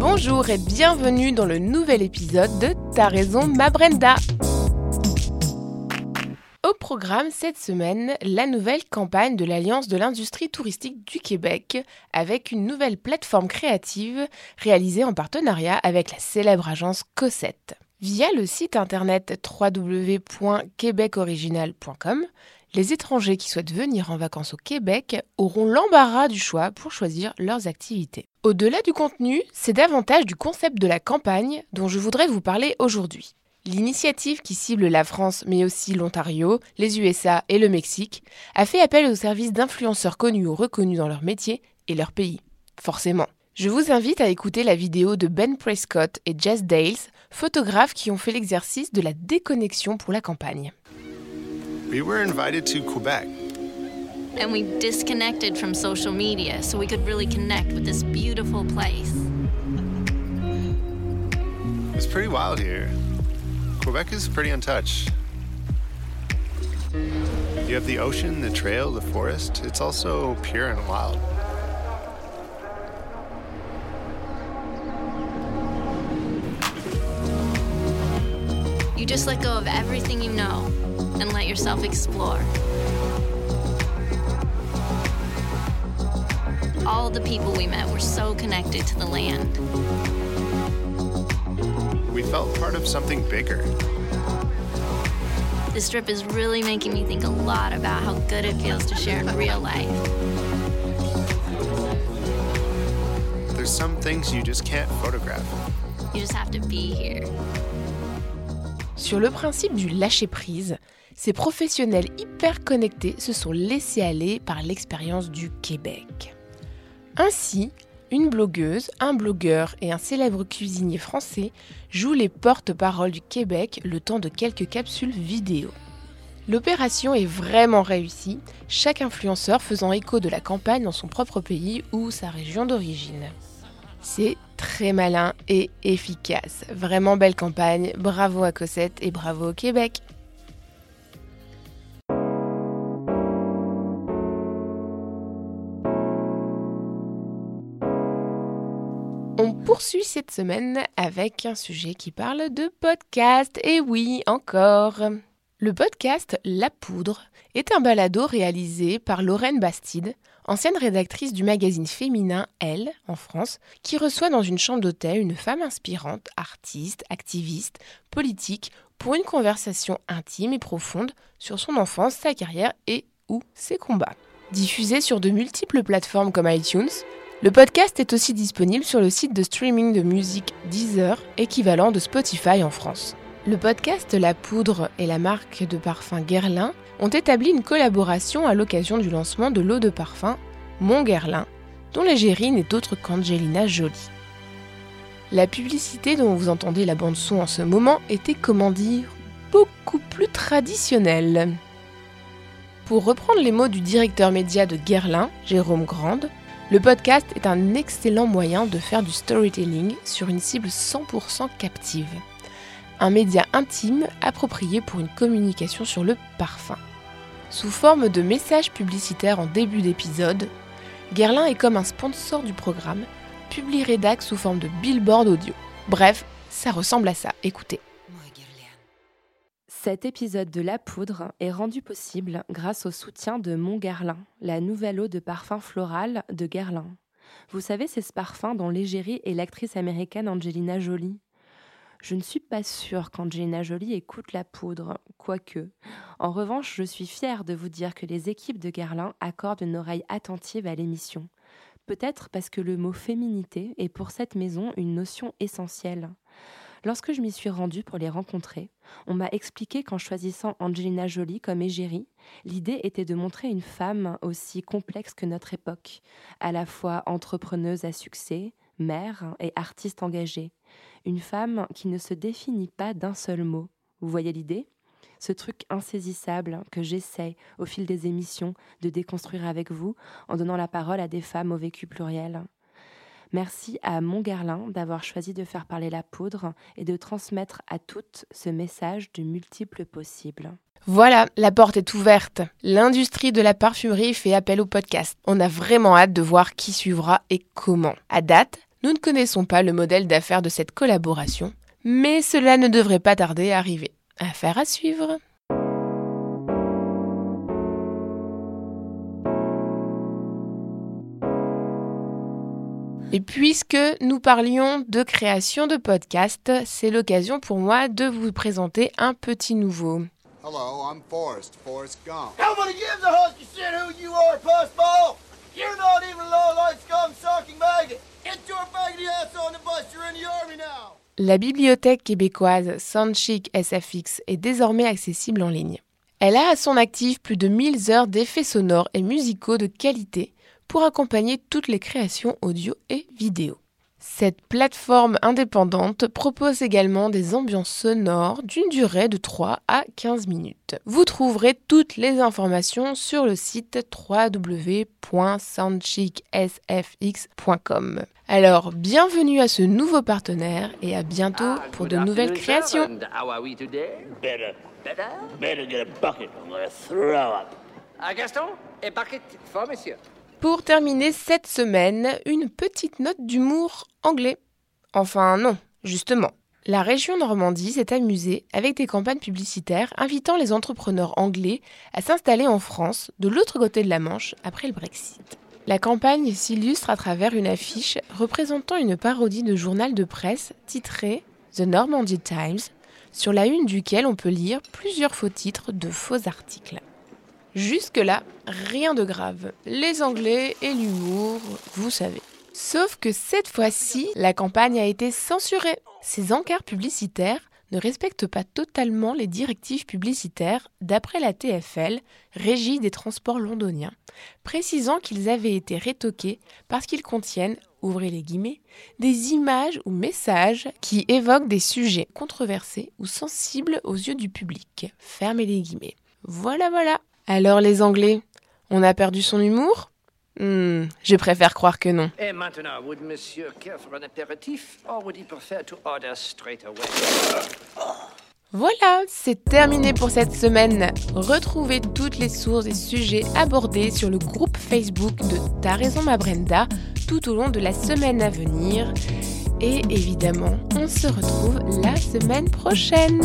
Bonjour et bienvenue dans le nouvel épisode de T'as raison ma Brenda. Au programme cette semaine, la nouvelle campagne de l'Alliance de l'industrie touristique du Québec avec une nouvelle plateforme créative réalisée en partenariat avec la célèbre agence Cossette. Via le site internet www.québecoriginal.com, les étrangers qui souhaitent venir en vacances au Québec auront l'embarras du choix pour choisir leurs activités. Au-delà du contenu, c'est davantage du concept de la campagne dont je voudrais vous parler aujourd'hui. L'initiative qui cible la France mais aussi l'Ontario, les USA et le Mexique a fait appel aux services d'influenceurs connus ou reconnus dans leur métier et leur pays. Forcément. Je vous invite à écouter la vidéo de Ben Prescott et Jess Dales, photographes qui ont fait l'exercice de la déconnexion pour la campagne. We were invited to Quebec. And we disconnected from social media so we could really connect with this beautiful place. It's pretty wild here. Quebec is pretty untouched. You have the ocean, the trail, the forest. It's also pure and wild. You just let go of everything you know and let yourself explore. All the people we met were so connected to the land. We felt part of something bigger. This trip is really making me think a lot about how good it feels to share in real life. There's some things you just can't photograph. You just have to be here. Sur le principe du lâcher-prise, ces professionnels hyper connectés se sont laissés aller par l'expérience du Québec. Ainsi, une blogueuse, un blogueur et un célèbre cuisinier français jouent les porte-paroles du Québec le temps de quelques capsules vidéo. L'opération est vraiment réussie, chaque influenceur faisant écho de la campagne dans son propre pays ou sa région d'origine. C'est très malin et efficace. Vraiment belle campagne. Bravo à Cossette et bravo au Québec. On poursuit cette semaine avec un sujet qui parle de podcast. Et oui, encore. Le podcast La Poudre est un balado réalisé par Lorraine Bastide, ancienne rédactrice du magazine féminin Elle en France, qui reçoit dans une chambre d'hôtel une femme inspirante, artiste, activiste, politique, pour une conversation intime et profonde sur son enfance, sa carrière et ou ses combats. Diffusé sur de multiples plateformes comme iTunes, le podcast est aussi disponible sur le site de streaming de musique Deezer, équivalent de Spotify en France. Le podcast La Poudre et la marque de parfum Guerlain ont établi une collaboration à l'occasion du lancement de l'eau de parfum Mon Guerlain, dont l'égérie n'est autre qu'Angelina Jolie. La publicité dont vous entendez la bande-son en ce moment était, comment dire, beaucoup plus traditionnelle. Pour reprendre les mots du directeur média de Guerlain, Jérôme Grande, le podcast est un excellent moyen de faire du storytelling sur une cible 100% captive. Un média intime approprié pour une communication sur le parfum. Sous forme de messages publicitaires en début d'épisode, Guerlain est comme un sponsor du programme, publie rédac sous forme de billboard audio. Bref, ça ressemble à ça, écoutez. Cet épisode de La Poudre est rendu possible grâce au soutien de Mon Guerlain, la nouvelle eau de parfum floral de Guerlain. Vous savez, c'est ce parfum dont l'égérie est l'actrice américaine Angelina Jolie. Je ne suis pas sûre qu'Angelina Jolie écoute la poudre, quoique. En revanche, je suis fière de vous dire que les équipes de Guerlain accordent une oreille attentive à l'émission. Peut-être parce que le mot féminité est pour cette maison une notion essentielle. Lorsque je m'y suis rendue pour les rencontrer, on m'a expliqué qu'en choisissant Angelina Jolie comme égérie, l'idée était de montrer une femme aussi complexe que notre époque, à la fois entrepreneuse à succès, mère et artiste engagée. Une femme qui ne se définit pas d'un seul mot. Vous voyez l'idée? Ce truc insaisissable que j'essaie, au fil des émissions, de déconstruire avec vous en donnant la parole à des femmes au vécu pluriel. Merci à Montgerlin d'avoir choisi de faire parler la poudre et de transmettre à toutes ce message du multiple possible. Voilà, la porte est ouverte. L'industrie de la parfumerie fait appel au podcast. On a vraiment hâte de voir qui suivra et comment. À date, nous ne connaissons pas le modèle d'affaires de cette collaboration, mais cela ne devrait pas tarder à arriver. Affaire à suivre. Et puisque nous parlions de création de podcast, c'est l'occasion pour moi de vous présenter un petit nouveau. Hello, I'm Forrest, Forrest Gump. Nobody gives a husk you shit who you are, pussball! La bibliothèque québécoise Soundchic SFX est désormais accessible en ligne. Elle a à son actif plus de 1000 heures d'effets sonores et musicaux de qualité pour accompagner toutes les créations audio et vidéo. Cette plateforme indépendante propose également des ambiances sonores d'une durée de 3 à 15 minutes. Vous trouverez toutes les informations sur le site www.soundchicsfx.com. Alors, bienvenue à ce nouveau partenaire et à bientôt pour de nouvelles créations. Better. Better? Better get a bucket. I'm gonna throw up. Ah, Gaston, et paquet fort, monsieur. Pour terminer cette semaine, une petite note d'humour anglais. Enfin non, justement. La région Normandie s'est amusée avec des campagnes publicitaires invitant les entrepreneurs anglais à s'installer en France, de l'autre côté de la Manche, après le Brexit. La campagne s'illustre à travers une affiche représentant une parodie de journal de presse titré The Normandy Times, sur la une duquel on peut lire plusieurs faux titres de faux articles. Jusque-là, rien de grave. Les Anglais et l'humour, vous savez. Sauf que cette fois-ci, la campagne a été censurée. Ces encarts publicitaires ne respectent pas totalement les directives publicitaires d'après la TFL, Régie des transports londoniens, précisant qu'ils avaient été rétoqués parce qu'ils contiennent, ouvrez les guillemets, des images ou messages qui évoquent des sujets controversés ou sensibles aux yeux du public. Fermez les guillemets. Voilà, voilà. Alors les Anglais, on a perdu son humour? Hmm, Je préfère croire que non. Et maintenant, would monsieur care for un apéritif, or would he prefer to order straight away? Voilà, c'est terminé pour cette semaine. Retrouvez toutes les sources et sujets abordés sur le groupe Facebook de Ta raison ma Brenda tout au long de la semaine à venir. Et évidemment, on se retrouve la semaine prochaine.